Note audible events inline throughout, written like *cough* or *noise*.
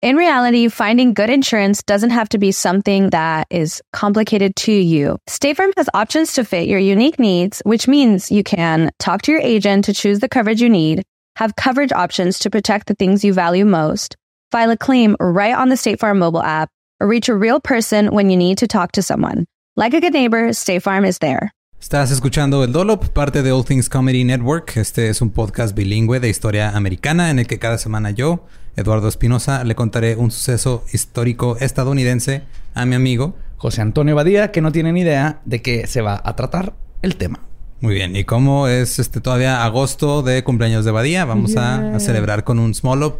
In reality, finding good insurance doesn't have to be something that is complicated to you. State Farm has options to fit your unique needs, which means you can talk to your agent to choose the coverage you need, have coverage options to protect the things you value most, file a claim right on the State Farm mobile app, or reach a real person when you need to talk to someone. Like a good neighbor, State Farm is there. Estás escuchando El Dolop, parte de All Things Comedy Network. Este es un podcast bilingüe de historia americana en el que cada semana yo, Eduardo Espinosa, le contaré un suceso histórico estadounidense a mi amigo José Antonio Badía, que no tiene ni idea de qué se va a tratar el tema. Muy bien, y como es este todavía agosto de cumpleaños de Badía, vamos a, a, celebrar con un small up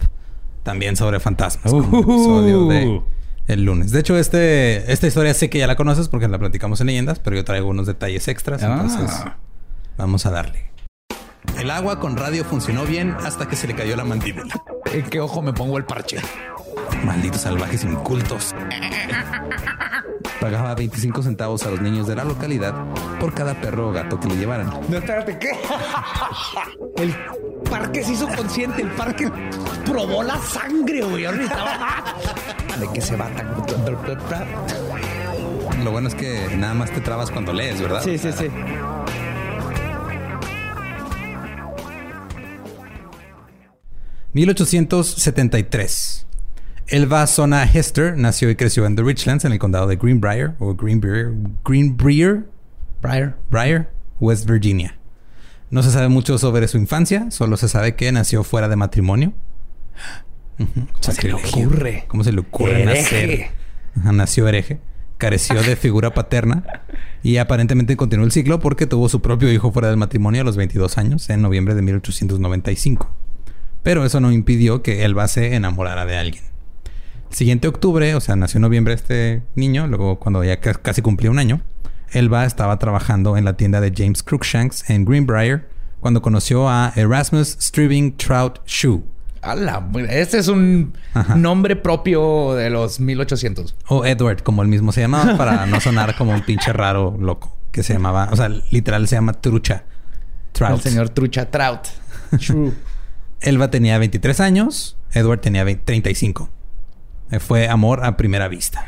también sobre fantasmas, como un episodio de el lunes. De hecho, este, esta historia sé que ya la conoces porque la platicamos en leyendas, pero yo traigo unos detalles extras, Ah. entonces vamos a darle. El agua con radio funcionó bien hasta que se le cayó la mandíbula. ¿En qué ojo me pongo el parche? Malditos salvajes incultos. Pagaba 25 centavos a los niños de la localidad por cada perro o gato que le llevaran. No, espérate, ¿qué? *laughs* El parque se hizo consciente, el parque probó la sangre, güey. ¿De qué se va tan...? Lo bueno es que nada más te trabas cuando lees, ¿verdad? Sí, sí, sí. ...1873... Elva Sona Hester nació y creció en The Richlands, en el condado de Greenbrier, o Greenbrier, Greenbrier, Briar. Briar, West Virginia. No se sabe mucho sobre su infancia, solo se sabe que nació fuera de matrimonio. *gasps* ¿Cómo se le ocurre? ¿Cómo se le ocurre Hereje. nacer? Nació hereje. Careció de figura paterna y aparentemente continuó el ciclo porque tuvo su propio hijo fuera del matrimonio a los 22 años, en noviembre de 1895. Pero eso no impidió que Elba se enamorara de alguien. El siguiente octubre, o sea, nació en noviembre este niño, luego cuando ya ca- casi cumplió un año, Elba estaba trabajando en la tienda de James Cruikshanks en Greenbrier cuando conoció a Erasmus Striving Trout Shoe, Ala, este es un Ajá. nombre propio de los 1800. o Edward, como él mismo se llamaba, *laughs* para no sonar como un pinche raro loco, que se llamaba, o sea, literal se llama Trucha. Trout. El señor Trucha Trout. True. *laughs* Elba tenía 23 años, Edward tenía 20 35. Eh, Fue amor a primera vista.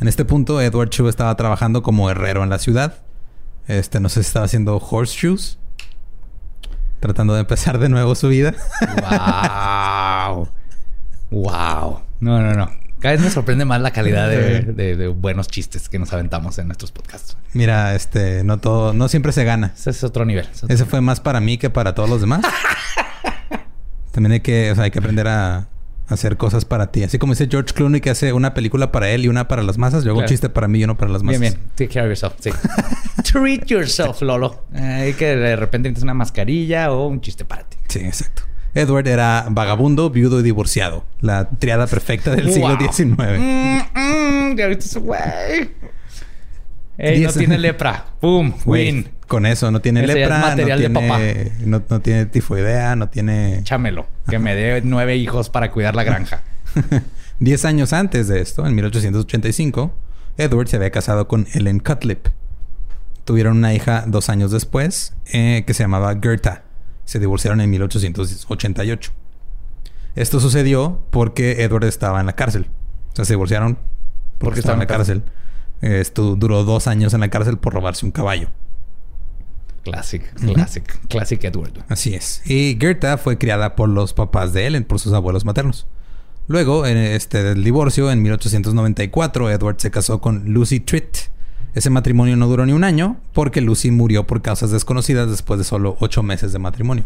En este punto, Edward Chu estaba trabajando como herrero en la ciudad. Este, no sé si estaba haciendo horseshoes. Tratando de empezar de nuevo su vida. wow. Wow. No, no, no. Cada vez me sorprende más la calidad de, de- de buenos chistes que nos aventamos en nuestros podcasts. Mira, este, no todo, no siempre se gana. Ese es otro nivel. Es otro- Ese fue más para mí que para todos los demás. *laughs* También hay que, o sea, hay que aprender a hacer cosas para ti. Así como dice George Clooney que hace una película para él y una para las masas. Yo hago un chiste para mí y uno para las masas. Bien, bien. Take care of yourself. Sí. *laughs* Treat yourself, Lolo. Eh, Hay que de repente necesitas una mascarilla o un chiste para ti. Sí, exacto. Edward era vagabundo, viudo y divorciado. La triada perfecta del siglo. XIX. Mm, mm, ya viste ese güey. Ey, no tiene lepra. Güey, Win. Con eso, no tiene Ese ya es lepra, no de tiene, no, no tiene tifoidea, no tiene... Chámelo. Que me dé nueve hijos para cuidar la granja. *laughs* Diez años antes de esto, en 1885, Edward se había casado con Ellen Cutlip. Tuvieron una hija dos años después eh, que se llamaba Gerta. Se divorciaron en 1888. Esto sucedió porque Edward estaba en la cárcel. O sea, se divorciaron porque, estaba en la cárcel. Esto duró dos años en la cárcel por robarse un caballo. Classic, classic, classic Edward. Así es. Y Gerta fue criada por los papás de Ellen, por sus abuelos maternos. Luego, en este del divorcio, en 1894, Edward se casó con Lucy Tritt. Ese matrimonio no duró ni un año porque Lucy murió por causas desconocidas después de solo ocho meses de matrimonio.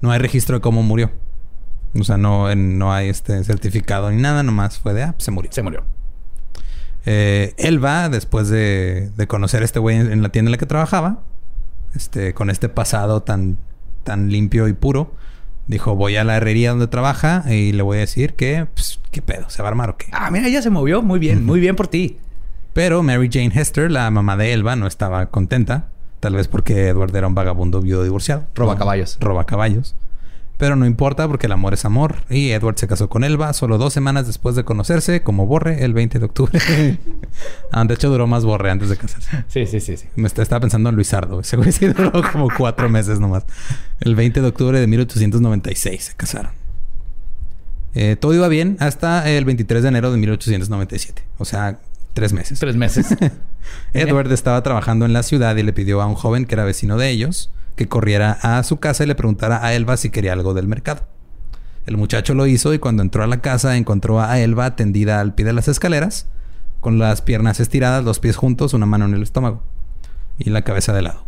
No hay registro de cómo murió. O sea, no, no hay este certificado ni nada, nomás fue de, ah, pues se murió. Se murió. Eh, Elba, después de, de conocer a este güey en, en la tienda en la que trabajaba, este, con este pasado tan, tan limpio y puro, dijo, voy a la herrería donde trabaja y le voy a decir que, pues, ¿Qué pedo? ¿Se va a armar o qué? Ah, mira, ella se movió. Muy bien, muy bien por ti. Pero Mary Jane Hester, la mamá de Elba, no estaba contenta. Tal vez porque Edward era un vagabundo viudo divorciado. Roba caballos. Roba caballos. Pero no importa porque el amor es amor. Y Edward se casó con Elba solo dos semanas después de conocerse, como Borre, el 20 de octubre. *laughs* ah, de hecho, duró más Borre antes de casarse. Sí, sí, sí. sí. Me estaba pensando en Luisardo. Ese güey sí duró como cuatro meses nomás. El 20 de octubre de 1896 se casaron. Eh, todo iba bien hasta el 23 de enero de 1897. O sea, tres meses. Tres meses. *laughs* Edward estaba trabajando en la ciudad y le pidió a un joven que era vecino de ellos que corriera a su casa y le preguntara a Elba si quería algo del mercado. El muchacho lo hizo y cuando entró a la casa encontró a Elba tendida al pie de las escaleras, con las piernas estiradas, los pies juntos, una mano en el estómago y la cabeza de lado.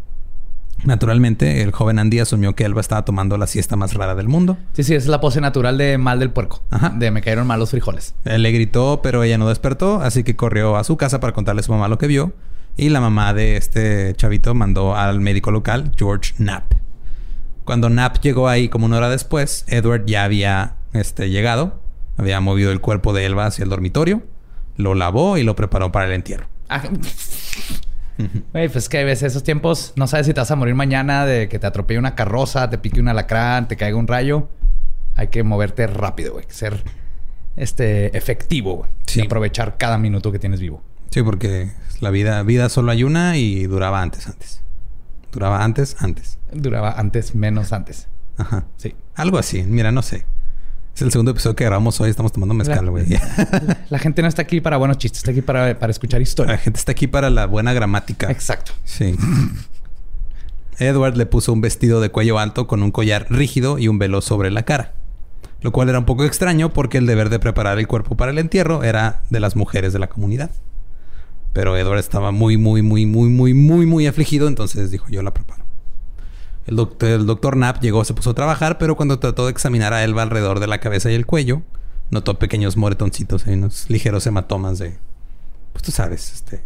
Naturalmente, el joven Andy asumió que Elba estaba tomando la siesta más rara del mundo. Sí, sí, es la pose natural de mal del puerco. Ajá. De me cayeron mal los frijoles. Él le gritó, pero ella no despertó, así que corrió a su casa para contarle a su mamá lo que vio. Y la mamá de este chavito mandó al médico local, George Knapp. Cuando Knapp llegó ahí como una hora después, Edward ya había este, llegado, había movido el cuerpo de Elba hacia el dormitorio, lo lavó y lo preparó para el entierro. Ah, *laughs* Güey, pues que a veces esos tiempos no sabes si te vas a morir mañana de que te atropelle una carroza, te pique un alacrán, te caiga un rayo. Hay que moverte rápido, güey. Ser este efectivo, güey. Y aprovechar cada minuto que tienes vivo. Sí, porque la vida, vida solo hay una y duraba antes, antes. Duraba antes, antes. Duraba antes, menos antes. Ajá. Sí. Algo así. Mira, no sé. Es el segundo episodio que grabamos hoy. Estamos tomando mezcal, güey. *laughs* La, gente no está aquí para buenos chistes. Está aquí para, escuchar historia. La gente está aquí para la buena gramática. Exacto. Sí. Edward le puso un vestido de cuello alto con un collar rígido y un velo sobre la cara. Lo cual era un poco extraño porque el deber de preparar el cuerpo para el entierro era de las mujeres de la comunidad. Pero Edward estaba muy, muy, muy, muy, muy, muy, muy afligido. Entonces dijo, yo la preparo. El doctor, el doctor Knapp llegó, se puso a trabajar, pero cuando trató de examinar a Elba alrededor de la cabeza y el cuello, notó pequeños moretoncitos y unos ligeros hematomas de, pues tú sabes, este,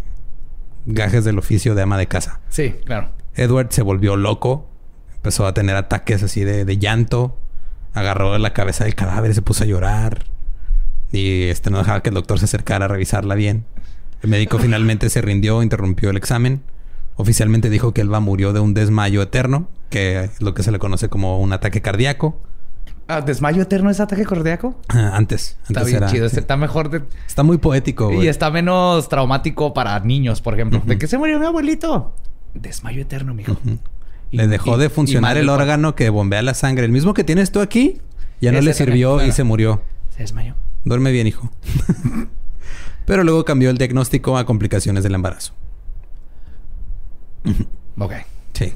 gajes del oficio de ama de casa. Sí, claro. Edward se volvió loco, empezó a tener ataques así de, de llanto, agarró la cabeza del cadáver y se puso a llorar. Y este no dejaba que el doctor se acercara a revisarla bien. El médico finalmente se rindió, interrumpió el examen. Oficialmente dijo que Elba murió de un desmayo eterno que es lo que se le conoce como un ataque cardíaco. Ah, ¿Desmayo eterno es ataque cardíaco? Ah, antes. Está bien chido. Está mejor. Está muy poético, Y está menos traumático para niños, por ejemplo. ¿De qué se murió mi abuelito? Desmayo eterno, mijo. le dejó de funcionar el órgano que bombea la sangre. El mismo que tienes tú aquí, ya no le sirvió y se murió. Se desmayó. Duerme bien, hijo. *laughs* Pero luego cambió el diagnóstico a complicaciones del embarazo. ok. Sí.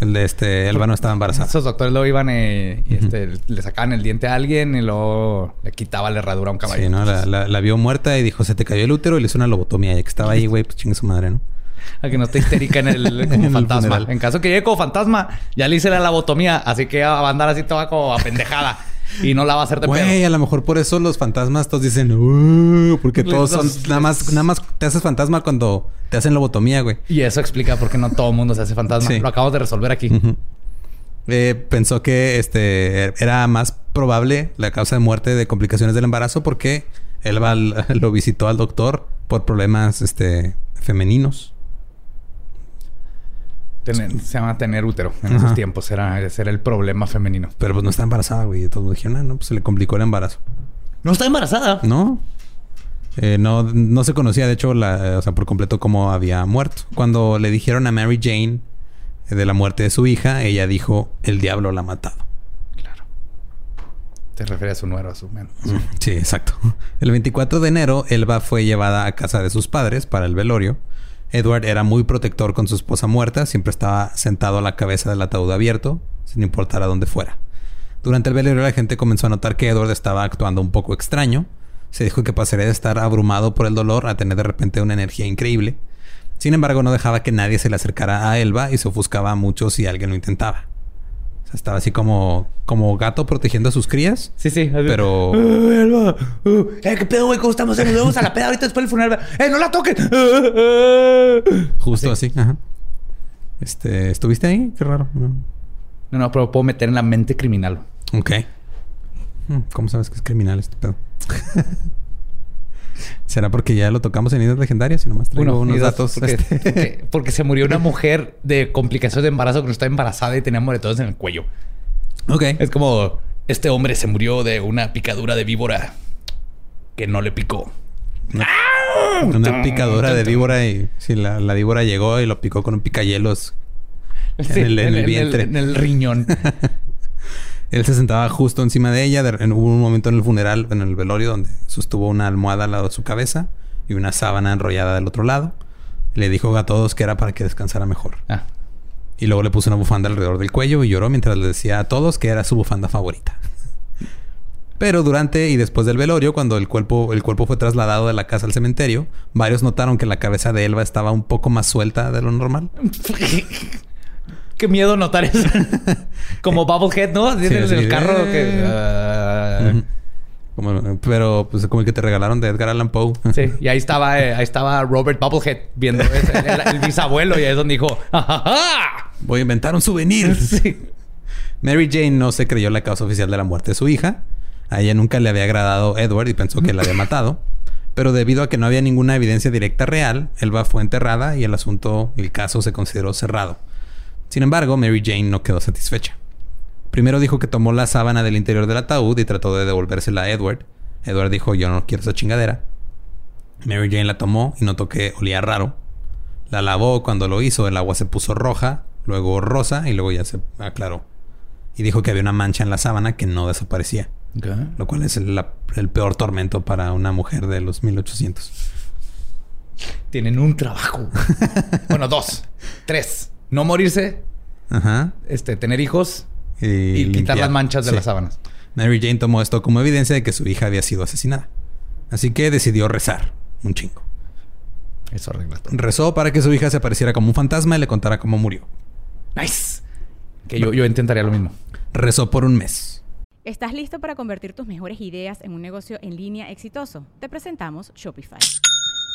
El de este, Elba no estaba embarazada. Esos doctores luego iban eh, y este, le sacaban el diente a alguien y luego le quitaba la herradura a un caballo. Sí, ¿no? La, vio muerta y dijo, se te cayó el útero y le hizo una lobotomía. Ya que estaba ahí, güey, pues chingue su madre, ¿no? A que no esté histérica en el *laughs* como fantasma. en caso que llegue como fantasma, ya le hice la lobotomía, así que va a andar así toda como *laughs* apendejada. Y no la va a hacer de Güey, a lo mejor por eso los fantasmas todos dicen, uh", porque todos son nada más nada más te haces fantasma cuando te hacen lobotomía, güey. Y eso explica por qué no todo el mundo se hace fantasma. Lo acabamos de resolver aquí. Eh, pensó que este era más probable la causa de muerte de complicaciones del embarazo porque él *laughs* lo visitó al doctor por problemas este femeninos se llama tener útero en esos tiempos. Era, ese era el problema femenino. Pero pues no está embarazada, güey. Todos me dijeron, ah, no, pues se le complicó el embarazo. ¿No está embarazada? No. Eh, no, no se conocía, de hecho, la, o sea, por completo cómo había muerto. Cuando le dijeron a Mary Jane eh, de la muerte de su hija, ella dijo, el diablo la ha matado. Claro. Te refieres a su nuero, a su menos. Sí, exacto. El 24 de enero, Elba fue llevada a casa de sus padres para el velorio. Edward era muy protector con su esposa muerta, siempre estaba sentado a la cabeza del ataúd abierto, sin importar a dónde fuera. Durante el velorio la gente comenzó a notar que Edward estaba actuando un poco extraño. Se dijo que pasaría de estar abrumado por el dolor a tener de repente una energía increíble. Sin embargo, no dejaba que nadie se le acercara a Elba y se ofuscaba mucho si alguien lo intentaba estaba así como, como gato protegiendo a sus crías. Sí, sí. Pero. *laughs* Uh, eh, ¿Qué pedo, güey? ¿Cómo estamos? Nos vemos a la peda ahorita después del funeral. ¡Eh, no la toquen! *laughs* Justo así. Ajá. Este, ¿estuviste ahí? Qué raro. No. no, pero puedo meter en la mente criminal. Ok. Hmm, ¿Cómo sabes que es criminal este pedo? *laughs* ¿Será porque ya lo tocamos en Ideas Legendarias y nomás traigo unos datos? Porque, este? porque, *laughs* porque se murió una mujer de complicaciones de embarazo que no estaba embarazada y tenía moretones en el cuello. ok. Es como este hombre se murió de una picadura de víbora que no le picó. Una picadura de víbora y si la, la víbora llegó y lo picó con un picayelos Sí, en, el, en el vientre. en el riñón. *laughs* Él se sentaba justo encima de ella. De- en- hubo un momento en el funeral, en el velorio, donde sostuvo una almohada al lado de su cabeza y una sábana enrollada del otro lado. Le dijo a todos que era para que descansara mejor. Ah, Y luego le puso una bufanda alrededor del cuello y lloró mientras le decía a todos que era su bufanda favorita. *laughs* Pero durante y después del velorio, cuando el cuerpo, el cuerpo fue trasladado de la casa al cementerio, varios notaron que la cabeza de Elba estaba un poco más suelta de lo normal. *laughs* Qué miedo notar eso. *laughs* Como Bubblehead, ¿no? Sí, en el sí. carro que... Eh. ah. Como- pero pues como el que te regalaron de Edgar Allan Poe. Sí, y ahí *laughs* estaba, eh, ahí estaba Robert Bubblehead viendo ese, el, el bisabuelo y ahí es donde dijo, ¡Ajaja! Voy a inventar un souvenir. *laughs* Sí. Mary Jane no se creyó la causa oficial de la muerte de su hija. A ella nunca le había agradado Edward y pensó que la había matado. Pero debido a que no había ninguna evidencia directa real, Elba fue enterrada y el asunto, el caso se consideró cerrado. Sin embargo, Mary Jane no quedó satisfecha. Primero dijo que tomó la sábana del interior del ataúd y trató de devolvérsela a Edward. Edward dijo, yo no quiero esa chingadera. Mary Jane la tomó y notó que olía raro. La lavó cuando lo hizo, el agua se puso roja, luego rosa y luego ya se aclaró. Y dijo que había una mancha en la sábana que no desaparecía, lo cual es el, la- el peor tormento para una mujer de los 1800. Tienen un trabajo. *laughs* bueno, dos, tres. No morirse, Ajá. este, tener hijos Y, y, quitar las manchas de Sí. las sábanas. Mary Jane tomó esto como evidencia de que su hija había sido asesinada. Así que decidió rezar un chingo. Eso arregla todo. Rezó para que su hija se apareciera como un fantasma y le contara cómo murió. Nice. Que yo, yo intentaría lo mismo. Rezó por un mes. ¿Estás listo para convertir tus mejores ideas en un negocio en línea exitoso? Te presentamos Shopify.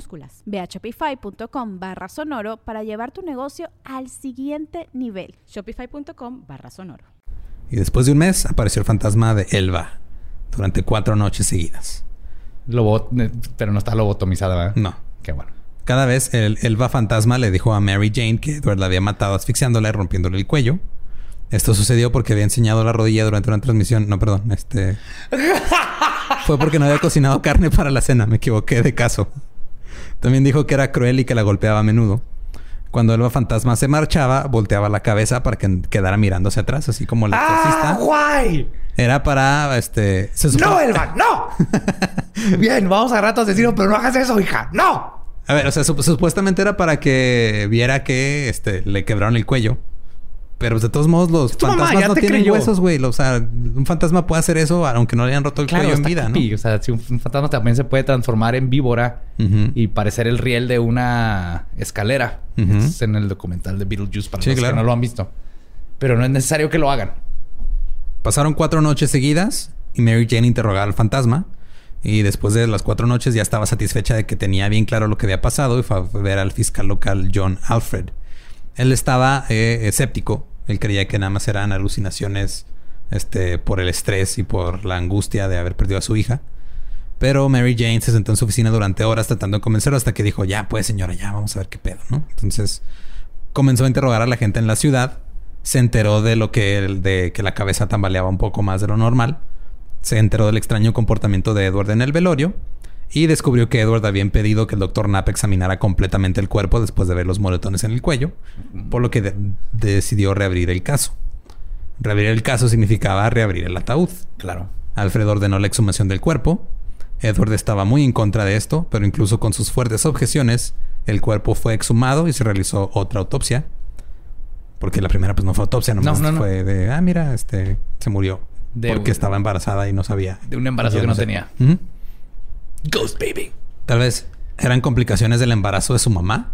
minúsculas. Ve a shopify.com barra sonoro para llevar tu negocio al siguiente nivel. Shopify.com barra sonoro. Y después de un mes apareció el fantasma de Elba durante cuatro noches seguidas. Lobo, eh, pero no está lobotomizada, ¿verdad? No. Qué bueno. Cada vez el Elba fantasma le dijo a Mary Jane que Edward la había matado asfixiándola y rompiéndole el cuello. Esto sucedió porque había enseñado la rodilla durante una transmisión. No, perdón, este. *laughs* Fue porque no había cocinado carne para la cena. Me equivoqué de caso. También dijo que era cruel y que la golpeaba a menudo. Cuando Elba fantasma se marchaba, volteaba la cabeza para que quedara mirando hacia atrás, así como la exorcista. guay! Era para este. se supone- ¡No, Elba! ¡No! *laughs* Bien, vamos a rato asesino, pero no hagas eso, hija. ¡No! A ver, o sea, sup- supuestamente era para que viera que este, le quebraron el cuello. Pero pues, de todos modos, los mamá, fantasmas no tienen creyó. huesos, güey. O sea, un fantasma puede hacer eso aunque no le hayan roto el cuello en vida, creepy. O sea, si un, fantasma también se puede transformar en víbora ¿no? Y parecer el riel de una escalera. Es en el documental de Beetlejuice para Sí, los claro. que no lo han visto. Pero no es necesario que lo hagan. Pasaron cuatro noches seguidas y Mary Jane interrogaba al fantasma. Y después de las cuatro noches ya estaba satisfecha de que tenía bien claro lo que había pasado y fue a ver al fiscal local John Alfred. Él estaba eh, escéptico. Él creía que nada más eran alucinaciones este, por el estrés y por la angustia de haber perdido a su hija. Pero Mary Jane se sentó en su oficina durante horas tratando de convencerlo hasta que dijo, ya pues señora, ya vamos a ver qué pedo, ¿no? Entonces comenzó a interrogar a la gente en la ciudad. Se enteró de lo que, de que la cabeza tambaleaba un poco más de lo normal. Se enteró del extraño comportamiento de Edward en el velorio. Y descubrió que Edward había impedido que el doctor Knapp examinara completamente el cuerpo después de ver los moretones en el cuello. Por lo que de- decidió reabrir el caso. Reabrir el caso significaba reabrir el ataúd. Claro. Alfred ordenó la exhumación del cuerpo. Edward estaba muy en contra de esto, pero incluso con sus fuertes objeciones, el cuerpo fue exhumado y se realizó otra autopsia. Porque la primera pues no fue autopsia, nomás No, no, no. fue de, ah, mira, este se murió De- porque estaba embarazada y no sabía. De un embarazo que no sé. tenía. Ghost Baby. Tal vez eran complicaciones del embarazo de su mamá.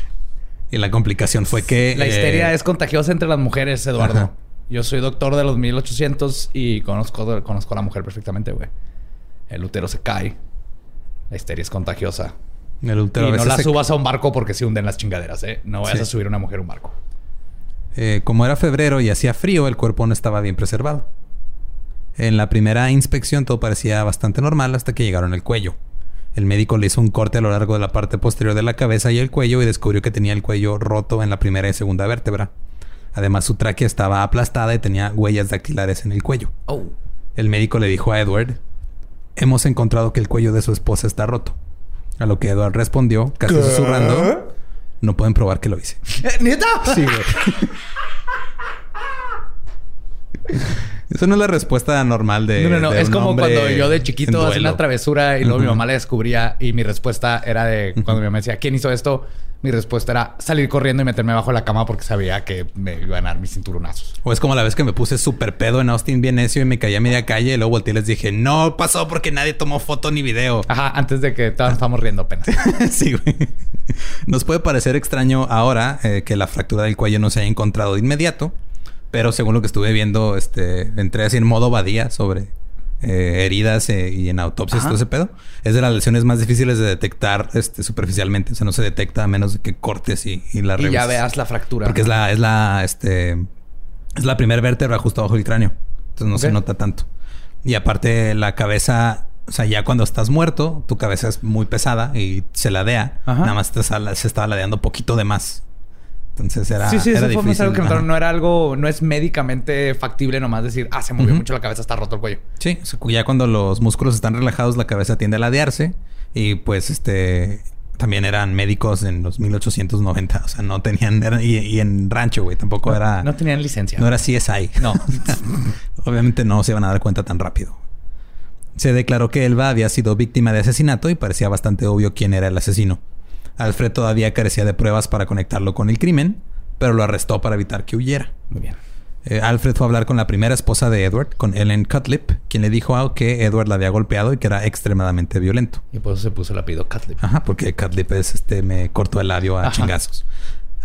*laughs* y la complicación fue que La eh, histeria es contagiosa entre las mujeres, Eduardo. Ajá. Yo soy doctor de los 1800 y conozco, conozco a la mujer perfectamente, güey. El útero se cae. La histeria es contagiosa. el útero y no la se- subas a un barco porque se hunden las chingaderas, ¿eh? No vayas Sí. a subir a una mujer a un barco. Eh, como era febrero y hacía frío, el cuerpo no estaba bien preservado. En la primera inspección todo parecía bastante normal hasta que llegaron al cuello. El médico le hizo un corte a lo largo de la parte posterior de la cabeza y el cuello y descubrió que tenía el cuello roto en la primera y segunda vértebra. Además, su tráquea estaba aplastada y tenía huellas dactilares en el cuello. Oh. El médico le dijo a Edward, hemos encontrado que el cuello de su esposa está roto. A lo que Edward respondió, casi susurrando, no pueden probar que lo hice. ¿Neta? Sí, güey. *laughs* Eso no es la respuesta normal de. No, no, no. Es como cuando yo de chiquito hacía una travesura y luego mi mamá la descubría y mi respuesta era de... Cuando mi mamá decía, ¿quién hizo esto? Mi respuesta era salir corriendo y meterme bajo la cama porque sabía que me iban a dar mis cinturonazos. O es como la vez que me puse súper pedo en Austin bien necio y me caí a media calle y luego volteé y les dije, no pasó porque nadie tomó foto ni video. Ajá, antes de que todos nos estábamos riendo apenas. *laughs* sí, güey. Nos puede parecer extraño ahora eh, que la fractura del cuello no se haya encontrado de inmediato, pero según lo que estuve viendo, este, entré así en modo badía sobre eh, heridas eh, y en autopsias Ajá. todo ese pedo. Es de las lesiones más difíciles de detectar este, superficialmente. O sea, no se detecta a menos de que cortes y, y la y ya revises. veas la fractura. Porque es la, es la, este, es la primera vértebra justo abajo del cráneo. Entonces no se nota tanto. Y aparte la cabeza, o sea, ya cuando estás muerto, tu cabeza es muy pesada y se ladea. Ajá. Nada más te sal- se estaba ladeando poquito de más. Entonces era, sí, sí, era eso fue difícil. algo que notaron. No era algo... No es médicamente factible nomás decir... Ah, se movió mucho la cabeza, está roto el cuello. Sí, ya cuando los músculos están relajados, la cabeza tiende a ladearse. Y pues este también eran médicos en los 1890. O sea, no tenían. y en rancho, güey. Tampoco era. No tenían licencia. No era CSI. No. *laughs* Obviamente no se iban a dar cuenta tan rápido. Se declaró que Elba había sido víctima de asesinato y parecía bastante obvio quién era el asesino. Alfred todavía carecía de pruebas para conectarlo con el crimen, pero lo arrestó para evitar que huyera. Muy bien. Eh, Alfred fue a hablar con la primera esposa de Edward, con Ellen Cutlip, quien le dijo que Edward la había golpeado y que era extremadamente violento. Y por eso se puso el apellido Catlip. Ajá, porque Cutlip es este me cortó el labio a Ajá. chingazos.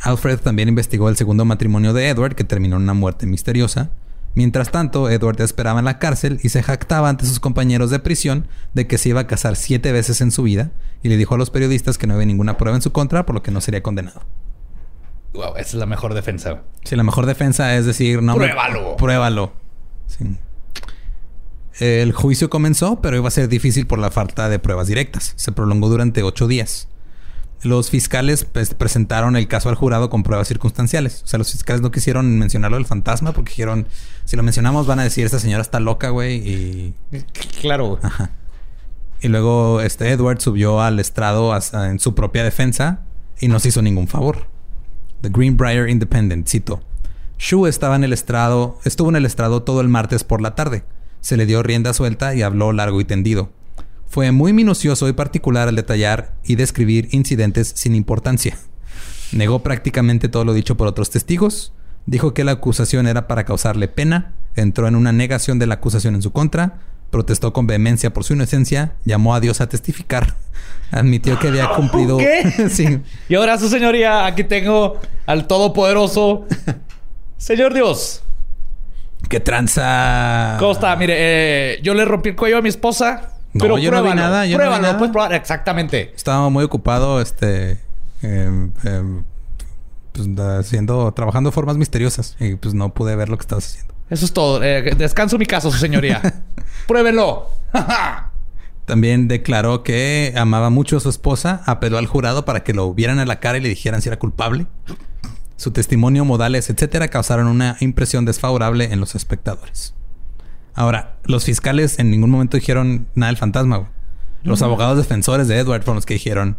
Alfred también investigó el segundo matrimonio de Edward, que terminó en una muerte misteriosa. Mientras tanto, Edward esperaba en la cárcel y se jactaba ante sus compañeros de prisión de que se iba a casar siete veces en su vida y le dijo a los periodistas que no había ninguna prueba en su contra, por lo que no sería condenado. Wow, esa es la mejor defensa. Si la mejor defensa es decir, no. Pruébalo. Pruébalo. Sí. El juicio comenzó, pero iba a ser difícil por la falta de pruebas directas. Se prolongó durante ocho días. Los fiscales pues, presentaron el caso al jurado con pruebas circunstanciales. O sea, los fiscales no quisieron mencionarlo del fantasma porque dijeron, si lo mencionamos van a decir, esta señora está loca, güey. Y, Claro. Ajá. y luego este Edward subió al estrado en su propia defensa y no se hizo ningún favor. The Greenbrier Independent, cito. Shu estaba en el estrado, estuvo en el estrado todo el martes por la tarde. Se le dio rienda suelta y habló largo y tendido. Fue muy minucioso y particular al detallar y describir incidentes sin importancia. Negó prácticamente todo lo dicho por otros testigos. Dijo que la acusación era para causarle pena. Entró en una negación de la acusación en su contra. Protestó con vehemencia por su inocencia. Llamó a Dios a testificar. *laughs* Admitió que había cumplido. ¿Qué? *laughs* sí. Y ahora, su señoría, aquí tengo al Todopoderoso. Señor Dios, Que tranza. ¿cómo está? Mire, eh, yo le rompí el cuello a mi esposa. No, pero yo no vi nada, yo no vi pruébalo, nada. puedes probar. Exactamente. Estaba muy ocupado, este. em, em, pues, haciendo. Trabajando de formas misteriosas. Y pues no pude ver lo que estabas haciendo. Eso es todo. Eh, descanso mi caso, su señoría. *laughs* Pruébelo. *laughs* También declaró que amaba mucho a su esposa, apeló al jurado para que lo vieran a la cara y le dijeran si era culpable. Su testimonio, modales, etcétera, causaron una impresión desfavorable en los espectadores. Ahora, los fiscales en ningún momento dijeron nada del fantasma. güey. Los abogados defensores de Edward fueron los que dijeron: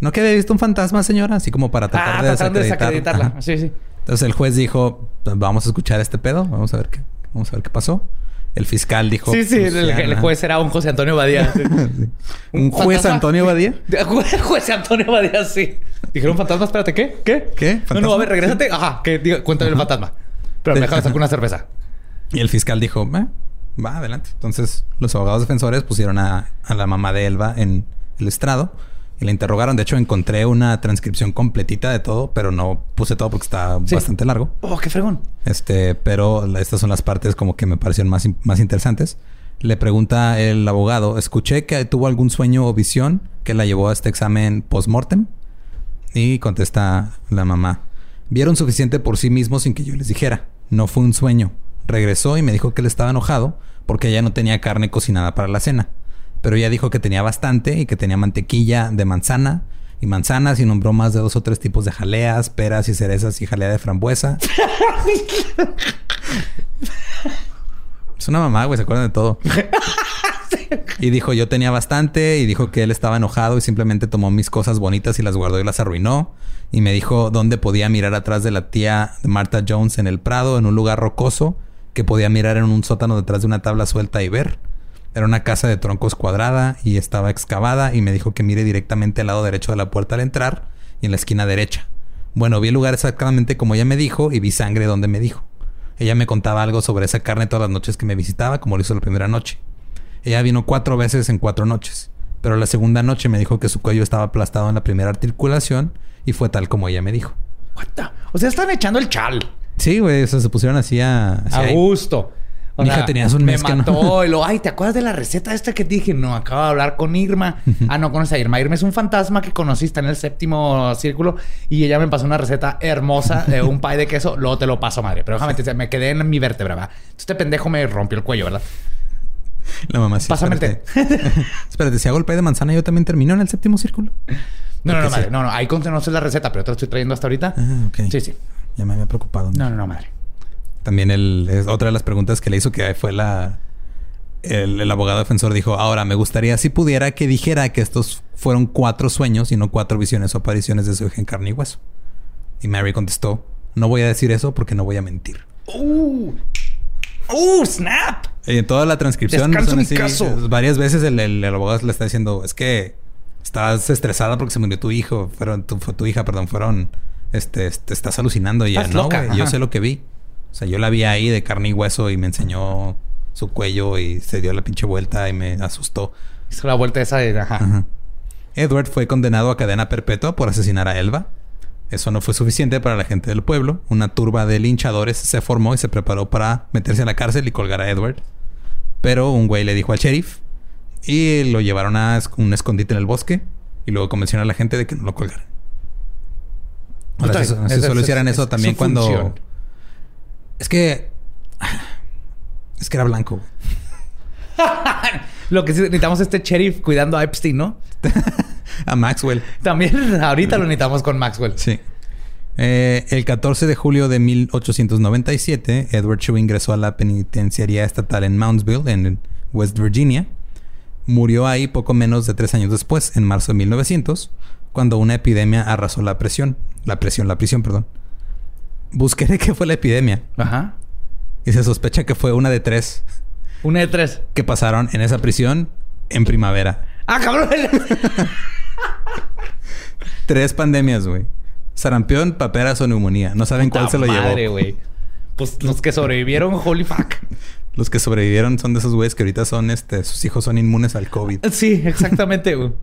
¿No que había visto un fantasma, señora? Así como para tratar ah, de desacreditar. desacreditarla. Ajá. Sí, sí. Entonces el juez dijo, pues, vamos a escuchar este pedo, vamos a ver qué, vamos a ver qué pasó. El fiscal dijo... Sí, sí, el, juez era un José Antonio Badía. *laughs* ¿Un juez fantasma. Antonio Badía? *laughs* juez Antonio Badía, sí. Dijeron fantasma, espérate, ¿qué? ¿Qué? ¿Qué? No, no, a ver, regrésate. Ajá, que diga, cuéntame el fantasma. Pero me dejan sacar una cerveza. Y el fiscal dijo, "Eh, va adelante. Entonces los abogados defensores pusieron a, a la mamá de Elba en el estrado y la interrogaron. De hecho, encontré una transcripción completita de todo, pero no puse todo porque está Sí. bastante largo. Oh, qué fregón. Este, pero estas son las partes como que me parecieron más, más interesantes. Le pregunta el abogado, escuché que tuvo algún sueño o visión que la llevó a este examen post-mortem. Y contesta la mamá, vieron suficiente por sí mismos sin que yo les dijera. No fue un sueño. Regresó y me dijo que él estaba enojado porque ella no tenía carne cocinada para la cena. Pero ella dijo que tenía bastante y que tenía mantequilla de manzana y manzanas y nombró más de dos o tres tipos de jaleas, peras y cerezas y jalea de frambuesa. *laughs* Es una mamá, güey, se acuerdan de todo. *laughs* Y dijo, yo tenía bastante. Y dijo que él estaba enojado y simplemente tomó mis cosas bonitas y las guardó y las arruinó. Y me dijo dónde podía mirar atrás de la tía de Martha Jones en el Prado, en un lugar rocoso, que podía mirar en un sótano detrás de una tabla suelta y ver. Era una casa de troncos cuadrada y estaba excavada. Y me dijo que mire directamente al lado derecho de la puerta al entrar y en la esquina derecha. Bueno, vi el lugar exactamente como ella me dijo y vi sangre donde me dijo. Ella me contaba algo sobre esa carne todas las noches que me visitaba, como lo hizo la primera noche. Ella vino cuatro veces en cuatro noches, pero la segunda noche me dijo que su cuello estaba aplastado en la primera articulación y fue tal como ella me dijo. O sea, están echando el chal. Sí, güey, eso se pusieron así a... así A gusto. O Mija, sea, tenías un me mes no- mató y lo, *laughs* ay, ¿te acuerdas de la receta esta que te dije? No, acabo de hablar con Irma. ah, no conoces a Irma. Irma es un fantasma que conociste en el séptimo círculo y ella me pasó una receta hermosa de un pie de queso. Luego te lo paso, madre. Pero déjame, te- me quedé en mi vértebra, ¿verdad? Entonces, Este pendejo me rompió el cuello, ¿verdad? La mamá sí. Pásame el espérate. *laughs* espérate, si hago el pay de manzana, yo también termino en el séptimo círculo. No, no, no, madre. sí. No, no. Ahí conoces la receta, pero te la estoy trayendo hasta ahorita. Ah, ok. Sí, sí. Ya me había preocupado. No, no, no, madre. También el, es otra de las preguntas que le hizo que fue la... El, el abogado defensor dijo, ahora me gustaría si pudiera que dijera que estos fueron cuatro sueños y no cuatro visiones o apariciones de su hija en carne y hueso. Y Mary contestó, no voy a decir eso porque no voy a mentir. ¡Uh! ¡Uh! ¡Snap! Y en toda la transcripción Descanso son mi así, caso. varias veces el, el- el abogado le está diciendo, es que estás estresada porque se murió tu hijo, fueron tu, fue tu hija, perdón, fueron, este, te estás alucinando y ya no, güey, yo sé lo que vi. O sea, yo la vi ahí de carne y hueso y me enseñó su cuello y se dio la pinche vuelta y me asustó. Hizo la vuelta esa de... Ajá. Ajá. Edward fue condenado a cadena perpetua por asesinar a Elba. Eso no fue suficiente para la gente del pueblo. Una turba de linchadores se formó y se preparó para meterse a la cárcel y colgar a Edward. Pero un güey le dijo al sheriff y lo llevaron a un escondite en el bosque y luego convencieron a la gente de que no lo colgaran. Está si, si eso es también cuando... función. Es que... Es que era blanco. *laughs* Lo que sí necesitamos es este sheriff cuidando a Epstein, ¿no? *laughs* A Maxwell. También *laughs* ahorita lo necesitamos con Maxwell. Sí. Eh, el 14 de julio de 1897, Edward Shue ingresó a la penitenciaría estatal en Moundsville, en West Virginia. Murió ahí poco menos de tres años después, en marzo de 1900, cuando una epidemia arrasó la presión. La presión, la prisión, perdón. Busqué de qué fue la epidemia Ajá. y se sospecha que fue una de tres Una de tres. que pasaron en esa prisión en primavera. ¡Ah, cabrón! Tres pandemias, güey. Sarampión, paperas o neumonía. No saben cuál se lo madre, llevó. güey. Pues los que sobrevivieron, holy fuck. Los que sobrevivieron son de esos güeyes que ahorita son, este, sus hijos son inmunes al COVID. Sí, exactamente, güey. *laughs*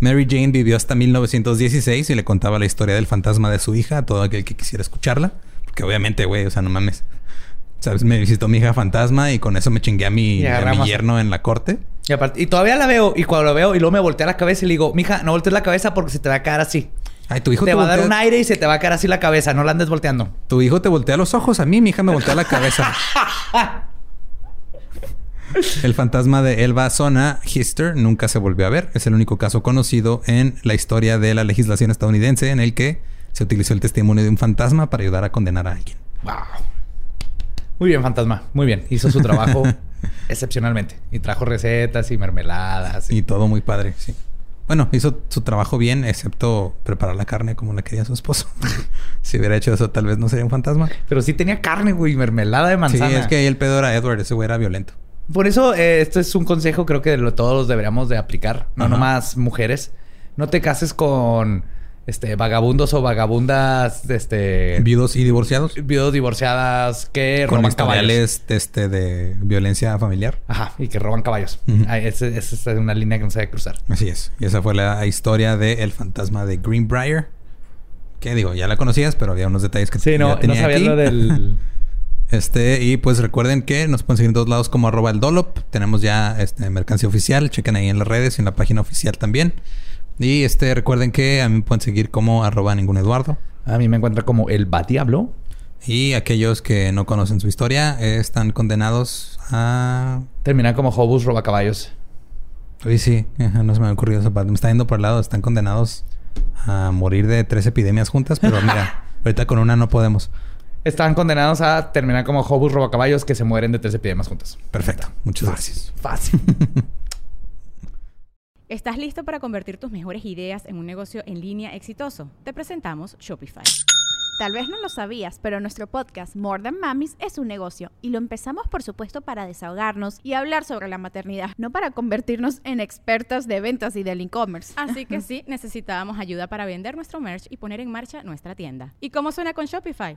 Mary Jane vivió hasta 1916 y le contaba la historia del fantasma de su hija a todo aquel que quisiera escucharla. Porque obviamente, güey, o sea, no mames. ¿Sabes? Me visitó mi hija fantasma y con eso me chingué a mi, a mi yerno en la corte. Y, aparte, y todavía la veo. Y cuando la veo, y luego me voltea la cabeza y le digo, mija, no voltees la cabeza porque se te va a caer así. Ay, tu hijo Te te, va a dar un aire y se te va a caer así la cabeza. No la andes volteando. Tu hijo te voltea los ojos. A mí, mi hija me voltea la cabeza. *laughs* El fantasma de Elba Zona Hister nunca se volvió a ver. Es el único caso conocido en la historia de la legislación estadounidense en el que se utilizó el testimonio de un fantasma para ayudar a condenar a alguien. Wow. Muy bien, fantasma. Muy bien. Hizo su trabajo *laughs* excepcionalmente. Y trajo recetas y mermeladas. Y todo muy padre, sí. Bueno, hizo su trabajo bien, excepto preparar la carne como la quería su esposo. *laughs* si hubiera hecho eso, tal vez no sería un fantasma. Pero sí tenía carne, güey, mermelada de manzana. Sí, es que ahí el pedo era Edward, ese güey era violento. Por eso, eh, esto es un consejo, creo que lo- todos los deberíamos de aplicar. No Ajá. nomás mujeres. No te cases con este vagabundos o vagabundas, este Viudos y divorciados. viudos divorciadas que Con roban caballos. este, de violencia familiar. Ajá, y que roban caballos. Esa es una línea que no se debe cruzar. Así es. Y esa fue la historia de El fantasma de Greenbrier. Que digo, ya la conocías, pero había unos detalles que Sí, no, no tenía sabía aquí. lo del. *laughs* Este, y pues recuerden que nos pueden seguir en todos lados como arroba el Dolop. Tenemos ya este mercancía oficial. Chequen ahí en las redes y en la página oficial también. Y este, recuerden que a mí me pueden seguir como arroba ningún Eduardo. A mí me encuentra como el Batiablo. Y aquellos que no conocen su historia eh, están condenados a. Terminan como Hobus roba caballos. Uy, sí, ajá, no se me ha ocurrido esa parte. Me está yendo por el lado. Están condenados a morir de tres epidemias juntas. Pero mira, *laughs* ahorita con una no podemos. Están condenados a terminar como Hobus roba caballos que se mueren de tres epidemias juntas. Perfecto. Muchas gracias. Fácil. *laughs* ¿Estás listo para convertir tus mejores ideas en un negocio en línea exitoso? Te presentamos Shopify. Tal vez no lo sabías, pero nuestro podcast More Than Mamis es un negocio y lo empezamos por supuesto para desahogarnos y hablar sobre la maternidad, no para convertirnos en expertas de ventas y del e-commerce. Así que *laughs* sí, necesitábamos ayuda para vender nuestro merch y poner en marcha nuestra tienda. ¿Y cómo suena con Shopify?